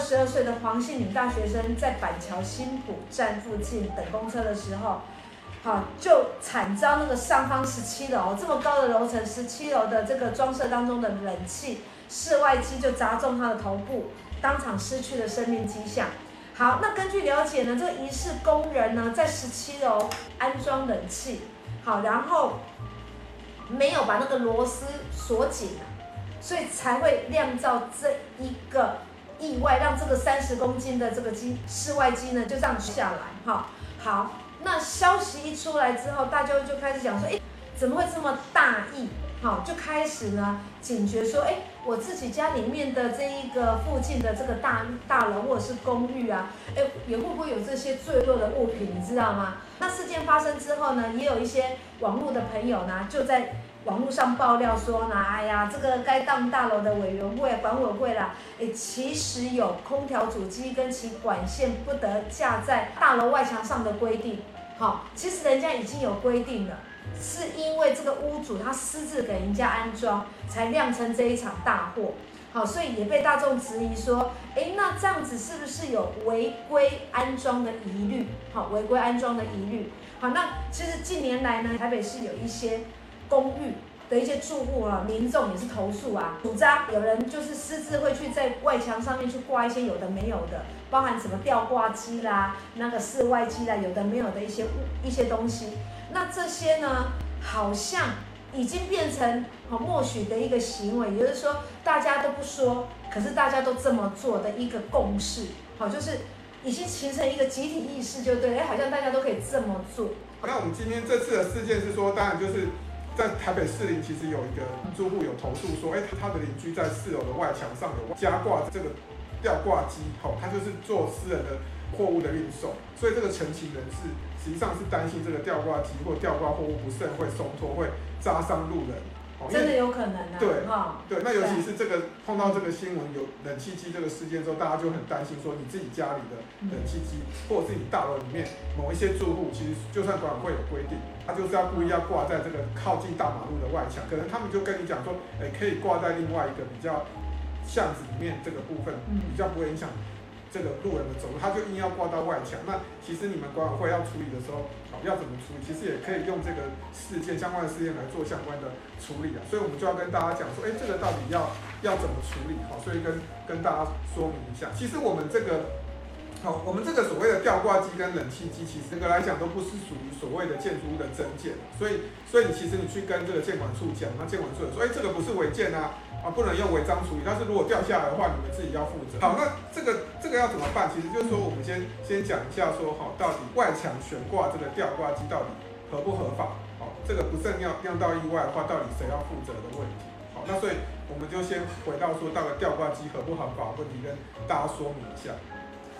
二十二岁的黄姓女大学生在板桥新埔站附近等公车的时候，好就惨遭那个上方十七楼这么高的楼层，十七楼的这个装设当中的冷气室外机就砸中她的头部，当场失去了生命迹象。好，那根据了解呢，这个疑似工人呢在十七楼安装冷气，好，然后没有把那个螺丝锁紧，所以才会酿造这一个意外，让这个三十公斤的这个机室外机呢就这样下来。哈，好。那消息一出来之后，大家就开始讲说，哎，怎么会这么大意？好，就开始呢警觉说，哎，我自己家里面的这一个附近的这个大大楼或者是公寓啊，哎，也会不会有这些坠落的物品？你知道吗？那事件发生之后呢，也有一些网络的朋友呢，就在。网络上爆料说呢，哎呀，这个该栋大楼的委员会管委会啦，哎，其实有空调主机跟其管线不得架在大楼外墙上的规定。好，其实人家已经有规定了，是因为这个屋主他私自给人家安装，才酿成这一场大祸。好，所以也被大众质疑说，哎，那这样子是不是有违规安装的疑虑？好，违规安装的疑虑。好，那其实近年来呢，台北市有一些。公寓的一些住户啊，民众也是投诉啊，主张有人就是私自会去在外墙上面去挂一些有的没有的，包含什么吊挂机啦、那个室外机啦，有的没有的一些物一些东西。那这些呢，好像已经变成好默许的一个行为，也就是说大家都不说，可是大家都这么做的一个共识，好，就是已经形成一个集体意识，就对，哎，好像大家都可以这么做。那我们今天这次的事件是说，当然就是。在台北市林，其实有一个住户有投诉说，哎，他的邻居在四楼的外墙上有加挂这个吊挂机，吼，他就是做私人的货物的运送，所以这个陈情人士实际上是担心这个吊挂机或吊挂货物不慎会松脱，会扎伤路人。真的有可能啊！对，对，那尤其是这个碰到这个新闻有冷气机这个事件之后，大家就很担心说，你自己家里的冷气机，或者是你大楼里面某一些住户，其实就算管委会有规定，他就是要故意要挂在这个靠近大马路的外墙，可能他们就跟你讲说，哎，可以挂在另外一个比较巷子里面这个部分，比较不会影响。这个路人的走路，他就硬要挂到外墙。那其实你们管委会要处理的时候，好，要怎么处理？其实也可以用这个事件相关的事件来做相关的处理啊。所以我们就要跟大家讲说，哎，这个到底要要怎么处理？好，所以跟跟大家说明一下。其实我们这个，好，我们这个所谓的吊挂机跟冷气机，其实整个来讲都不是属于所谓的建筑物的增建。所以，所以你其实你去跟这个建管处讲，那建管处说，哎，这个不是违建啊。啊，不能用违章处理，但是如果掉下来的话，你们自己要负责。好，那这个这个要怎么办？其实就是说，我们先先讲一下说，好，到底外墙悬挂这个吊挂机到底合不合法？好，这个不慎酿酿到意外的话，到底谁要负责的问题？好，那所以我们就先回到说，到底吊挂机合不合法问题，跟大家说明一下。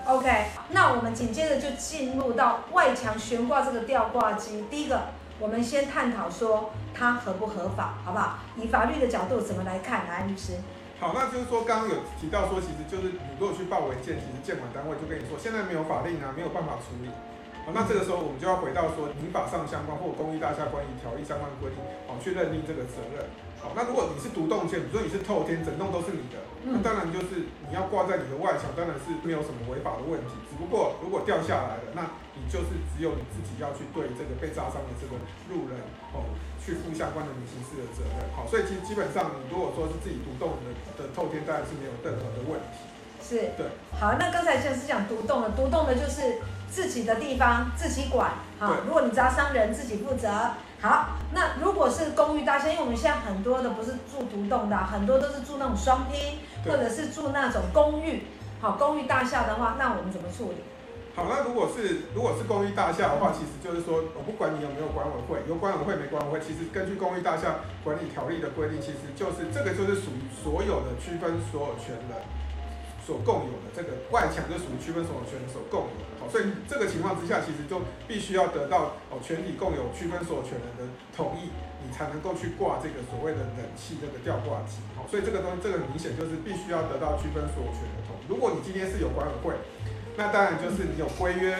OK，那我们紧接着就进入到外墙悬挂这个吊挂机，第一个。我们先探讨说它合不合法，好不好？以法律的角度怎么来看？来，律师。好，那就是说刚刚有提到说，其实就是你如果去报违建，其实建管单位就跟你说，现在没有法令啊，没有办法处理。好，那这个时候我们就要回到说民法上相关或公益大厦关于条例相关的规定，好，去认定这个责任。好，那如果你是独栋建，比如说你是透天，整栋都是你的，那当然就是你要挂在你的外墙，当然是没有什么违法的问题。只不过如果掉下来了，那你就是只有你自己要去对这个被炸伤的这个路人哦，去负相关的民刑事的责任。好，所以其实基本上你如果说是自己独栋的的透天，当然是没有任何的问题。是，对。好，那刚才就是讲独栋的，独栋的就是自己的地方自己管。好，如果你砸伤人，自己负责。好，那如果是公寓大厦，因为我们现在很多的不是住独栋的，很多都是住那种双拼，或者是住那种公寓。好，公寓大厦的话，那我们怎么处理？好，那如果是如果是公寓大厦的话，其实就是说，我不管你有没有管委会，有管委会没管委会，其实根据公寓大厦管理条例的规定，其实就是这个就是属于所有的区分所有权人。所共有的这个外墙就属于区分所有权所共有的，好，所以这个情况之下，其实就必须要得到哦全体共有区分所有权人的同意，你才能够去挂这个所谓的冷气这个吊挂机，好，所以这个东西这个很明显就是必须要得到区分所有权的同意。如果你今天是有管委会，那当然就是你有规约，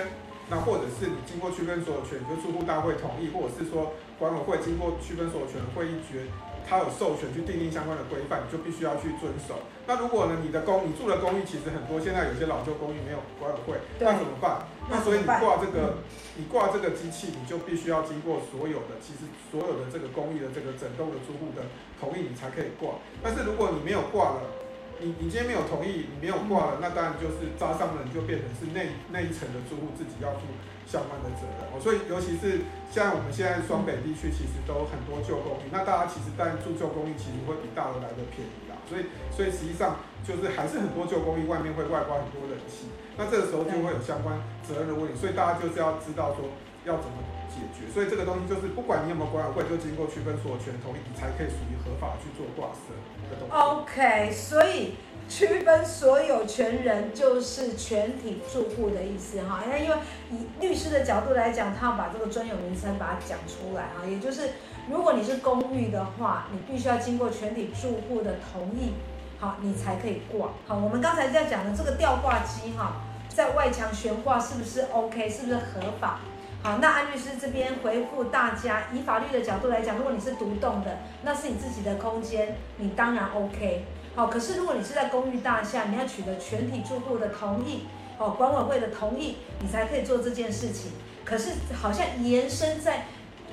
那或者是你经过区分所有权，就住户大会同意，或者是说管委会经过区分所有权会议决。它有授权去订定相关的规范，你就必须要去遵守。那如果呢，你的公你住的公寓其实很多，现在有些老旧公寓没有管委会，那怎么办？那所以你挂这个，你挂这个机器，你就必须要经过所有的，其实所有的这个公寓的这个整栋的住户的同意，你才可以挂。但是如果你没有挂了，你你今天没有同意，你没有挂了，那当然就是扎伤了，你就变成是那那一层的住户自己要负相关的责任。哦，所以尤其是像我们现在双北地区，其实都很多旧公寓，那大家其实但住旧公寓其实会比大楼来的便宜啦。所以，所以实际上就是还是很多旧公寓外面会外挂很多冷气，那这个时候就会有相关责任的问题，所以大家就是要知道说要怎么解决。所以这个东西就是不管你有没有管委会，就经过区分所有权同意，你才可以属于合法去做挂设的东西。OK，所以区分所有权人就是全体住户的意思哈。那因为以律师的角度来讲，他要把这个专有名称把它讲出来哈，也就是。如果你是公寓的话，你必须要经过全体住户的同意，好，你才可以挂。好，我们刚才在讲的这个吊挂机哈，在外墙悬挂是不是 OK？是不是合法？好，那安律师这边回复大家，以法律的角度来讲，如果你是独栋的，那是你自己的空间，你当然 OK。好，可是如果你是在公寓大厦，你要取得全体住户的同意，哦，管委会的同意，你才可以做这件事情。可是好像延伸在。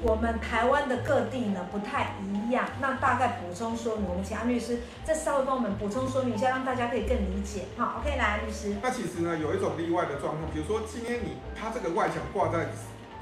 我们台湾的各地呢不太一样，那大概补充说明，我们请安律师再稍微帮我们补充说明一下，让大家可以更理解。好，OK，来，安律师。那其实呢，有一种例外的状况，比如说今天你他这个外墙挂在。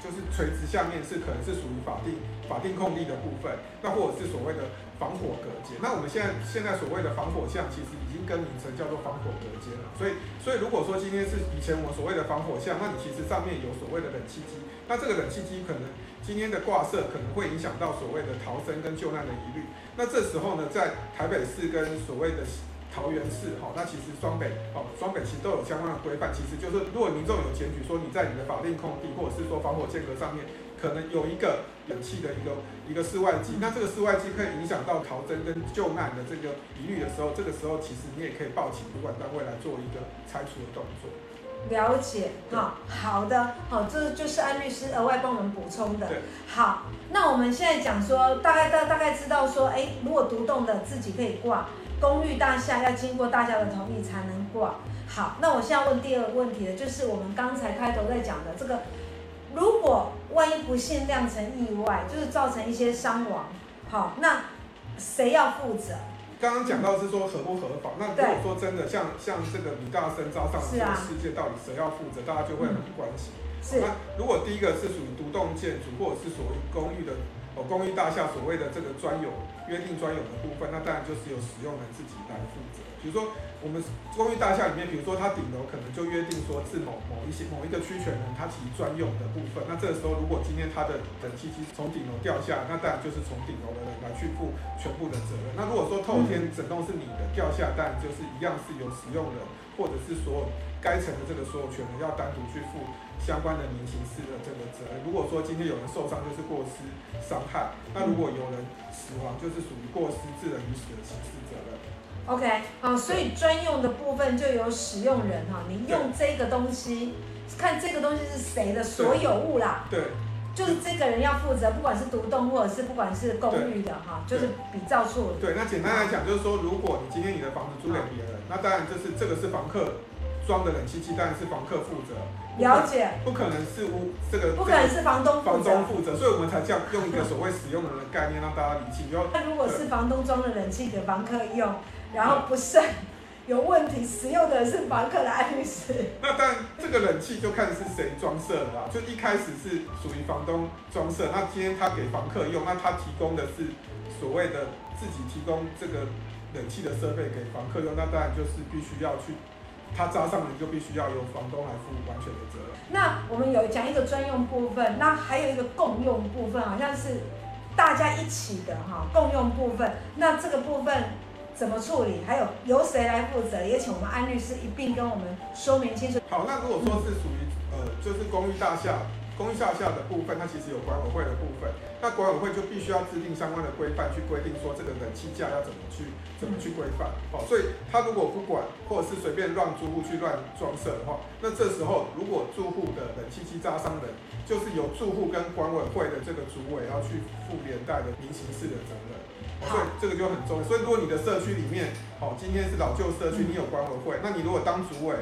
就是垂直下面是可能是属于法定法定空地的部分，那或者是所谓的防火隔间。那我们现在现在所谓的防火巷，其实已经更名成叫做防火隔间了。所以所以如果说今天是以前我所谓的防火巷，那你其实上面有所谓的冷气机，那这个冷气机可能今天的挂设可能会影响到所谓的逃生跟救难的疑虑。那这时候呢，在台北市跟所谓的桃园市，哈，那其实双北，哦，双北其实都有相关的规范。其实就是，如果民众有检举说你在你的法定空地，或者是说防火间隔上面，可能有一个冷气的一个一个室外机，那这个室外机可以影响到逃生跟救难的这个疑虑的时候，这个时候其实你也可以报请主管单位来做一个拆除的动作。了解，哈，好的，好，这就是安律师额外帮我们补充的。好，那我们现在讲说，大概大大概知道说，哎，如果独栋的自己可以挂。公寓大厦要经过大家的同意才能挂。好，那我现在问第二个问题了，就是我们刚才开头在讲的这个，如果万一不幸酿成意外，就是造成一些伤亡，好，那谁要负责？刚刚讲到是说合不合法，那如果说真的像像这个米大生招上的这个事件，到底谁要负责，大家就会很关心。是。那如果第一个是属于独栋建筑，或者是属于公寓的。哦，公寓大厦所谓的这个专有约定专有的部分，那当然就是由使用人自己来负责。比如说，我们公寓大厦里面，比如说它顶楼可能就约定说是某某一些某一个区权人他其专用的部分。那这个时候，如果今天他的冷气机从顶楼掉下，那当然就是从顶楼的人来去负全部的责任。那如果说透天整栋是你的掉下，当然就是一样是由使用人或者是所有该层的这个所有权人要单独去负。相关的民刑事的这个责任，如果说今天有人受伤，就是过失伤害；那如果有人死亡，就是属于过失致人于死的刑事责任。OK，好，所以专用的部分就由使用人哈，你用这个东西，看这个东西是谁的所有物啦。对，就是这个人要负责，不管是独栋或者是不管是公寓的哈，就是比照处理。对，那简单来讲就是说，如果你今天你的房子租给别人，那当然就是这个是房客。装的冷气机当然是房客负责，了解，不可能是屋这个，不可能是房东房东负责，所以我们才这样用一个所谓使用人的概念让大家理清。那如果是房东装了冷气给房客用，然后不慎有问题，使用的是房客的安律师。那当然这个冷气就看是谁装设的啦，就一开始是属于房东装设，那今天他给房客用，那他提供的是所谓的自己提供这个冷气的设备给房客用，那当然就是必须要去。他扎上了，就必须要由房东来负完全的责任。那我们有讲一个专用部分，那还有一个共用部分，好像是大家一起的哈，共用部分。那这个部分怎么处理？还有由谁来负责？也请我们安律师一并跟我们说明清楚。好，那如果说是属于呃，就是公寓大厦公寓大厦的部分，它其实有管委会的部分，那管委会就必须要制定相关的规范，去规定说这个冷气价要怎么去怎么去规范。好，所以他如果不管，或者是随便让租户去乱装设的话，那这时候如果住户的冷气机扎伤人，就是由住户跟管委会的这个主委要去负连带的民刑事的责任。所以这个就很重要。所以如果你的社区里面，好，今天是老旧社区，你有管委会，那你如果当主委。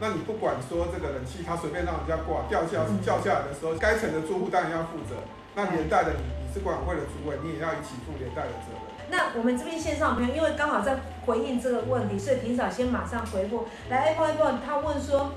那你不管说这个冷气，它随便让人家挂掉下掉下来的时候，该层的住户当然要负责。那连带的你，你是管委会的主委，你也要一起负连带的责任。那我们这边线上朋友，因为刚好在回应这个问题，所以平嫂先马上回复。来，Apple Apple，他问说，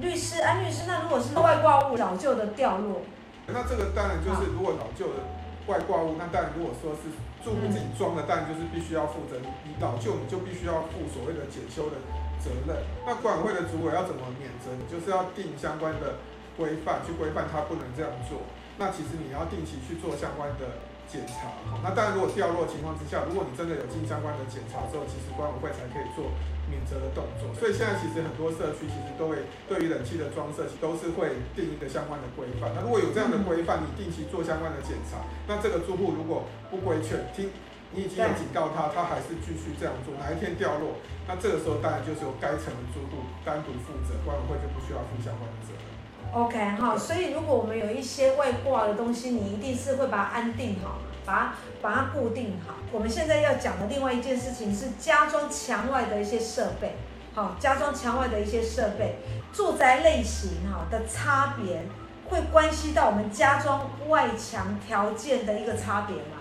律师安律师，那如果是外挂物老旧的掉落，那这个当然就是如果老旧的外挂物，那当然如果说是住户自己装的，但就是必须要负责。你你老旧，你就必须要负所谓的检修的。责任，那管委会的主委要怎么免责？你就是要定相关的规范，去规范他不能这样做。那其实你要定期去做相关的检查。那当然如果掉落情况之下，如果你真的有进相关的检查之后，其实管委会才可以做免责的动作。所以现在其实很多社区其实都会对于冷气的装设，都是会定一个相关的规范。那如果有这样的规范，你定期做相关的检查，那这个住户如果不规劝听。你已经有警告他，他还是继续这样做，哪一天掉落，那这个时候当然就是由该层的住户单独负责，管委会就不需要负相关的责任。OK，哈，所以如果我们有一些外挂的东西，你一定是会把它安定好，把它把它固定好。我们现在要讲的另外一件事情是加装墙外的一些设备，好，加装墙外的一些设备，住宅类型哈的差别会关系到我们加装外墙条件的一个差别吗？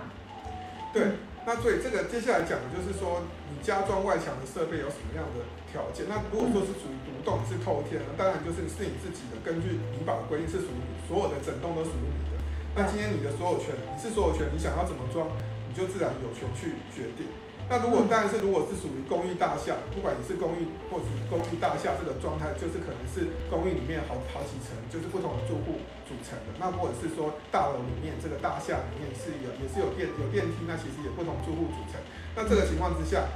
对。那所以这个接下来讲的就是说，你加装外墙的设备有什么样的条件？那如果说是属于独栋，是透天，那当然就是是你自己的，根据民法的规定是属于你，所有的整栋都属于你的。那今天你的所有权，你是所有权，你想要怎么装，你就自然有权去决定。那如果但是如果是属于公寓大厦，不管你是公寓或者是公寓大厦这个状态，就是可能是公寓里面好好几层，就是不同的住户组成的。那或者是说大楼里面这个大厦里面是有也是有电有电梯，那其实也不同住户组成。那这个情况之下，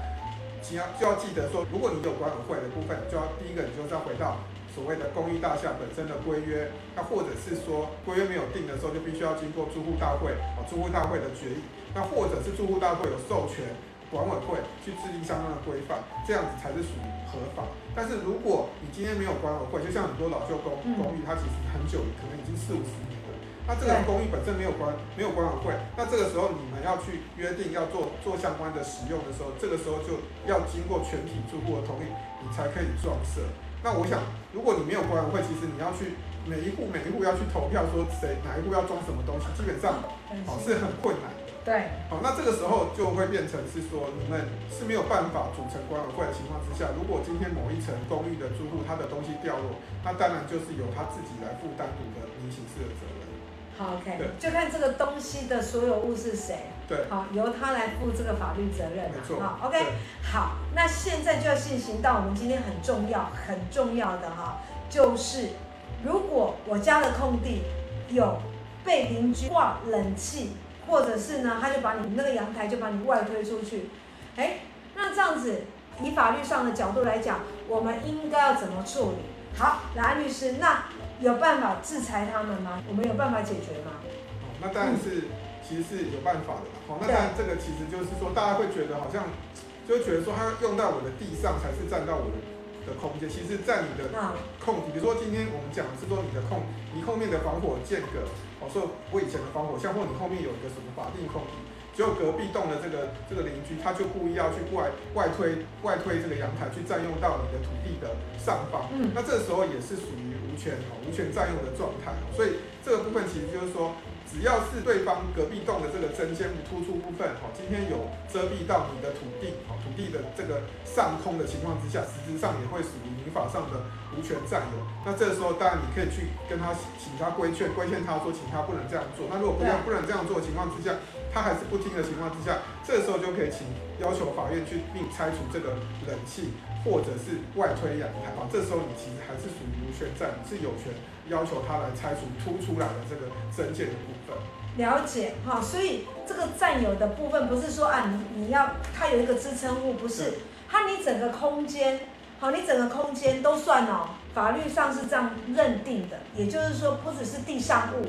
请要就要记得说，如果你有管委会的部分，就要第一个你就要回到所谓的公寓大厦本身的规约。那或者是说规约没有定的时候，就必须要经过住户大会啊住户大会的决议。那或者是住户大会有授权。管委会去制定相关的规范，这样子才是属于合法。但是如果你今天没有管委会，就像很多老旧公公寓，它其实很久，可能已经四五十年了。那这个公寓本身没有管没有管委会，那这个时候你们要去约定要做做相关的使用的时候，这个时候就要经过全体住户的同意，你才可以装设。那我想，如果你没有管委会，其实你要去每一户每一户要去投票说谁哪一户要装什么东西，基本上哦是很困难。对，好，那这个时候就会变成是说，你们是没有办法组成管委会的情况之下，如果今天某一层公寓的住户他的东西掉落，那当然就是由他自己来负单独的民刑事的责任。好，OK，就看这个东西的所有物是谁，对，好，由他来负这个法律责任。没错，好，OK，好，那现在就要进行到我们今天很重要、很重要的哈，就是如果我家的空地有被邻居挂冷气。或者是呢，他就把你那个阳台就把你外推出去，哎，那这样子以法律上的角度来讲，我们应该要怎么处理？好，来律师，那有办法制裁他们吗？我们有办法解决吗？哦，那当然是，其实是有办法的。好，那当然这个其实就是说，大家会觉得好像，就会觉得说，他用到我的地上才是占到我的的空间。其实，在你的空，比如说今天我们讲的是说你的空，你后面的防火间隔。我说我以前的防火巷，或你后面有一个什么法定空地，只有隔壁栋的这个这个邻居，他就故意要去外外推外推这个阳台，去占用到你的土地的上方。嗯，那这时候也是属于无权哦无权占用的状态。所以这个部分其实就是说，只要是对方隔壁栋的这个针尖突出部分，哈，今天有遮蔽到你的土地，哈，土地的这个上空的情况之下，实质上也会属于民法上的。无权占有，那这个时候当然你可以去跟他请他规劝，规劝他说，请他不能这样做。那如果不要不能这样做的情况之下，他还是不听的情况之下，这个时候就可以请要求法院去并拆除这个冷气或者是外推阳台。啊，这时候你其实还是属于无权占有，是有权要求他来拆除凸出来的这个增建的部分。了解哈，所以这个占有的部分不是说啊，你你要它有一个支撑物，不是，它你整个空间。好，你整个空间都算哦，法律上是这样认定的，也就是说，不只是地上物，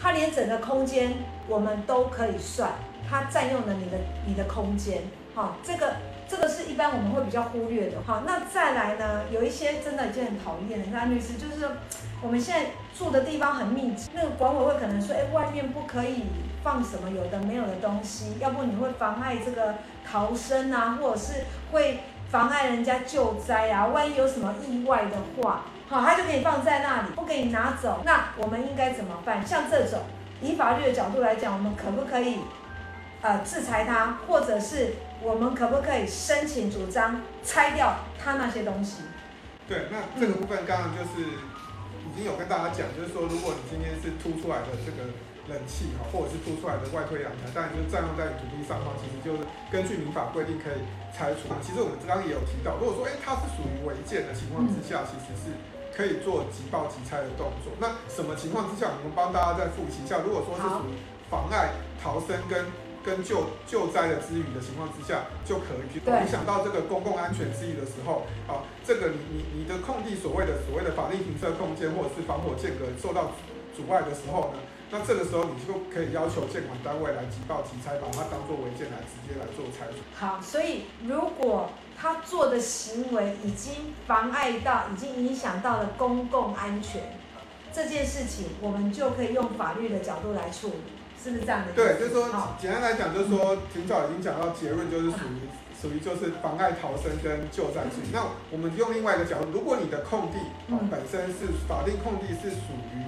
它连整个空间我们都可以算，它占用了你的你的空间，好，这个这个是一般我们会比较忽略的，好，那再来呢，有一些真的已经很讨厌的，那律师就是，我们现在住的地方很密集，那个管委会可能说，哎，外面不可以放什么有的没有的东西，要不你会妨碍这个逃生啊，或者是会。妨碍人家救灾啊！万一有什么意外的话，好，他就可以放在那里，不给你拿走。那我们应该怎么办？像这种，以法律的角度来讲，我们可不可以，呃，制裁他，或者是我们可不可以申请主张拆掉他那些东西？对，那这个部分刚刚就是已经有跟大家讲，就是说，如果你今天是凸出来的这个。冷气哈，或者是凸出来的外推阳台，当然就是占用在土地上方，其实就是根据民法规定可以拆除。其实我们刚刚也有提到，如果说哎、欸、它是属于违建的情况之下，其实是可以做即报即拆的动作。那什么情况之下，我们帮大家再复习一下。如果说是属于妨碍逃生跟跟救救灾的之余的情况之下，就可以影响到这个公共安全之余的时候，啊，这个你你你的空地所谓的所谓的法定停车空间或者是防火间隔受到阻碍的时候呢？那这个时候，你就可以要求建管单位来即报即拆，把它当做违建来直接来做拆除。好，所以如果他做的行为已经妨碍到、已经影响到了公共安全这件事情，我们就可以用法律的角度来处理，是不是这样的？对，就是说，简单来讲，就是说，挺早已经讲到结论，就是属于属于就是妨碍逃生跟救灾罪。那我们用另外一个角度，如果你的空地本身是法定空地，是属于。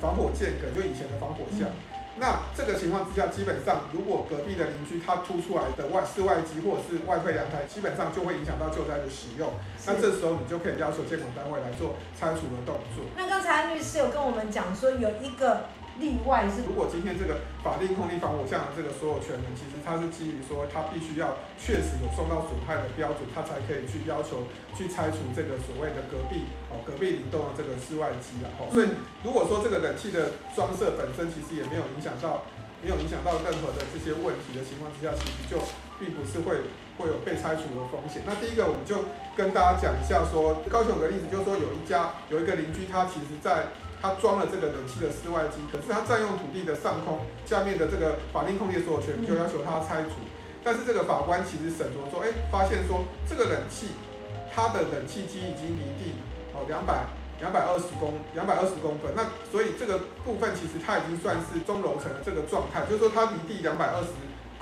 防火间隔就以前的防火巷，嗯、那这个情况之下，基本上如果隔壁的邻居他突出来的外室外机或者是外推阳台，基本上就会影响到救灾的使用。那这时候你就可以要求监管单位来做拆除的动作。那刚才律师有跟我们讲说有一个。例外是，如果今天这个法定空地防火巷的这个所有权人，其实他是基于说他必须要确实有受到损害的标准，他才可以去要求去拆除这个所谓的隔壁哦隔壁邻栋的这个室外机了哦。所以如果说这个冷气的装设本身其实也没有影响到没有影响到任何的这些问题的情况之下，其实就并不是会会有被拆除的风险。那第一个我们就跟大家讲一下说，高雄有个例子，就是说有一家有一个邻居，他其实在。他装了这个冷气的室外机，可是他占用土地的上空下面的这个法定空地所有权，就要求他拆除。但是这个法官其实审酌说，哎，发现说这个冷气，它的冷气机已经离地哦两百两百二十公两百二十公分，那所以这个部分其实它已经算是中楼层的这个状态，就是说它离地两百二十。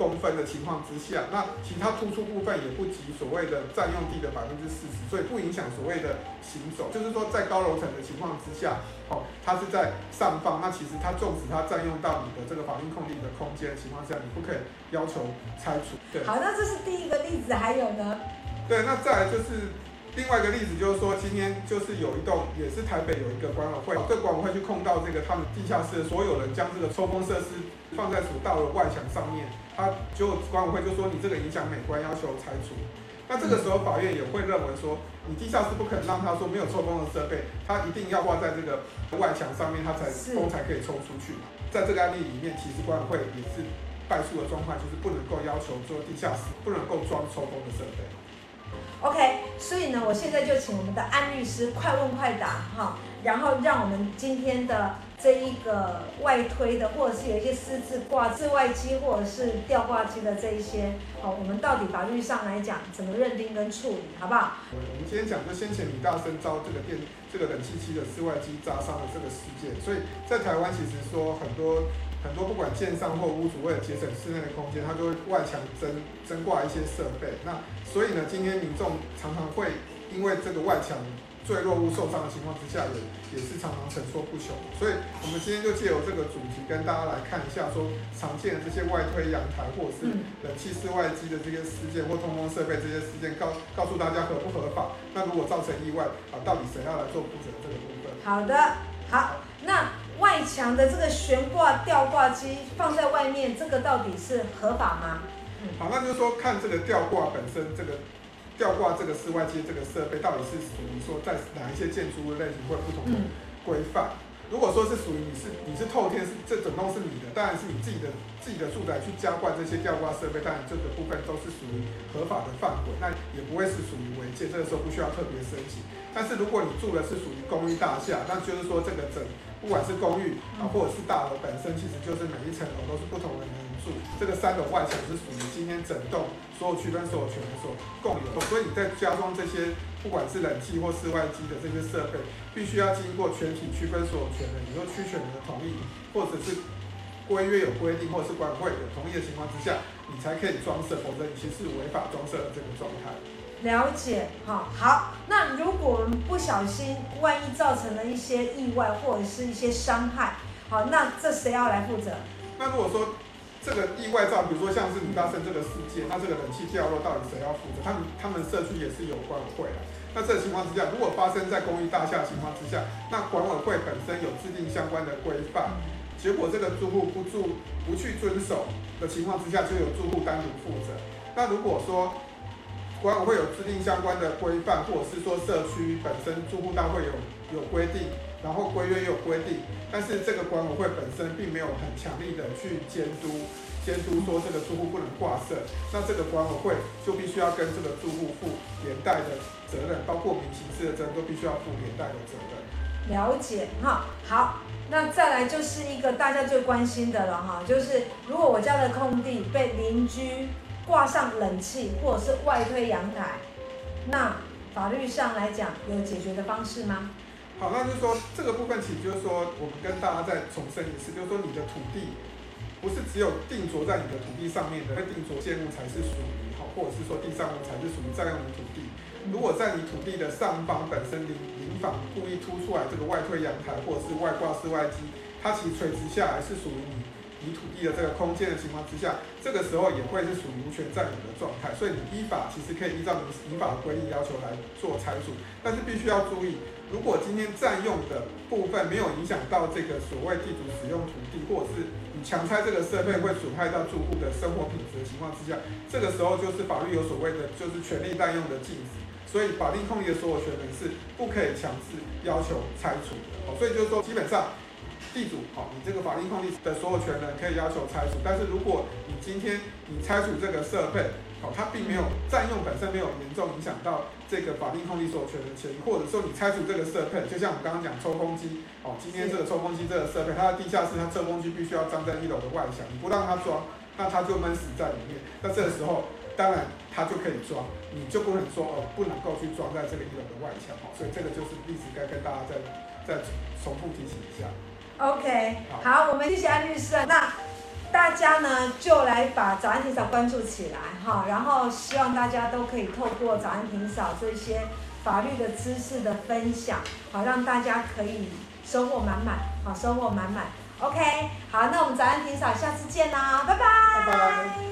公分的情况之下，那其他突出部分也不及所谓的占用地的百分之四十，所以不影响所谓的行走。就是说，在高楼层的情况之下，哦，它是在上方，那其实它纵使它占用到你的这个法定空地的空间的情况下，你不可以要求拆除。对，好，那这是第一个例子，还有呢？对，那再来就是。另外一个例子就是说，今天就是有一栋，也是台北有一个管委会，这管委会去控到这个他们地下室的所有人将这个抽风设施放在所到的外墙上面，他就管委会就说你这个影响美观，要求拆除。那这个时候法院也会认为说，你地下室不可能让他说没有抽风的设备，他一定要挂在这个外墙上面，他才风才可以抽出去。在这个案例里面，其实管委会也是败诉的状况，就是不能够要求说地下室不能够装抽风的设备。OK，所以呢，我现在就请我们的安律师快问快答哈，然后让我们今天的这一个外推的，或者是有一些私自挂室外机或者是吊挂机的这一些，好，我们到底法律上来讲怎么认定跟处理，好不好？我们今天讲就先前李大生遭这个电这个冷气机的室外机砸伤的这个事件，所以在台湾其实说很多。很多不管建商或屋主为了节省室内的空间，他就会外墙增增挂一些设备。那所以呢，今天民众常常会因为这个外墙坠落物受伤的情况之下，也也是常常层出不穷。所以我们今天就借由这个主题跟大家来看一下，说常见的这些外推阳台或者是冷气室外机的这些事件或通风设备这些事件，告告诉大家合不合法。那如果造成意外啊，到底谁要来做负责这个部分？好的，好，那。外墙的这个悬挂吊挂机放在外面，这个到底是合法吗？嗯，好，那就是说看这个吊挂本身，这个吊挂这个室外机这个设备到底是属于说在哪一些建筑物类型或不同的规范。如果说是属于你是你是透天是这整栋是你的，当然是你自己的自己的住宅去加挂这些吊挂设备，当然这个部分都是属于合法的范围，那也不会是属于违建，这个时候不需要特别申请。但是如果你住的是属于公寓大厦，那就是说这个整不管是公寓啊或者是大楼本身，其实就是每一层楼都是不同的人住，这个三楼外墙是属于今天整栋所有区分所有权人所共有，所以你在加装这些。不管是冷气或室外机的这些设备，必须要经过全体区分所有权人，比如说区权人的同意，或者是规约有规定，或者是管委会有同意的情况之下，你才可以装设，否则你其实是违法装设的这个状态。了解，好，好。那如果我们不小心，万一造成了一些意外或者是一些伤害，好，那这谁要来负责？那如果说。这个意外造，比如说像是你发生这个事件，那这个冷气掉落到底谁要负责？他们他们社区也是有管委会的。那这情况之下，如果发生在公寓大厦情况之下，那管委会本身有制定相关的规范，结果这个住户不住不去遵守的情况之下，就有住户单独负责。那如果说管委会有制定相关的规范，或者是说社区本身住户大会有有规定。然后规约也有规定，但是这个管委会本身并没有很强力的去监督，监督说这个住户不能挂设，那这个管委会就必须要跟这个住户负连带的责任，包括民刑事的责任都必须要负连带的责任。了解哈，好，那再来就是一个大家最关心的了哈，就是如果我家的空地被邻居挂上冷气或者是外推阳台，那法律上来讲有解决的方式吗？好，那就是说这个部分，其实就是说，我们跟大家再重申一次，就是说你的土地不是只有定着在你的土地上面的，那定着建物才是属于好，或者是说地上物才是属于占用的土地。如果在你土地的上方本身邻邻房故意凸出来这个外推阳台，或者是外挂室外机，它其实垂直下来是属于你。你土地的这个空间的情况之下，这个时候也会是属于无权占有的状态，所以你依法其实可以依照民民法的规定要求来做拆除，但是必须要注意，如果今天占用的部分没有影响到这个所谓地主使用土地，或者是你强拆这个设备会损害到住户的生活品质的情况之下，这个时候就是法律有所谓的就是权利滥用的禁止，所以法定空地的所有权人是不可以强制要求拆除的，所以就是说基本上。地主，好，你这个法定空地的所有权人可以要求拆除，但是如果你今天你拆除这个设备，好，它并没有占用本身没有严重影响到这个法定空地所有权人权益，或者说你拆除这个设备，就像我们刚刚讲抽风机，哦，今天这个抽风机这个设备，它的地下室它抽风机必须要装在一楼的外墙，你不让它装，那它就闷死在里面，那这个时候当然它就可以装，你就不能说哦，不能够去装在这个一楼的外墙，哦所以这个就是例子该跟大家再再重复提醒一下。OK，好，我们谢谢安律师。那大家呢，就来把早安庭嫂关注起来哈，然后希望大家都可以透过早安庭嫂这些法律的知识的分享，好，让大家可以收获满满，好，收获满满。OK，好，那我们早安庭嫂下次见啦，拜拜。拜拜。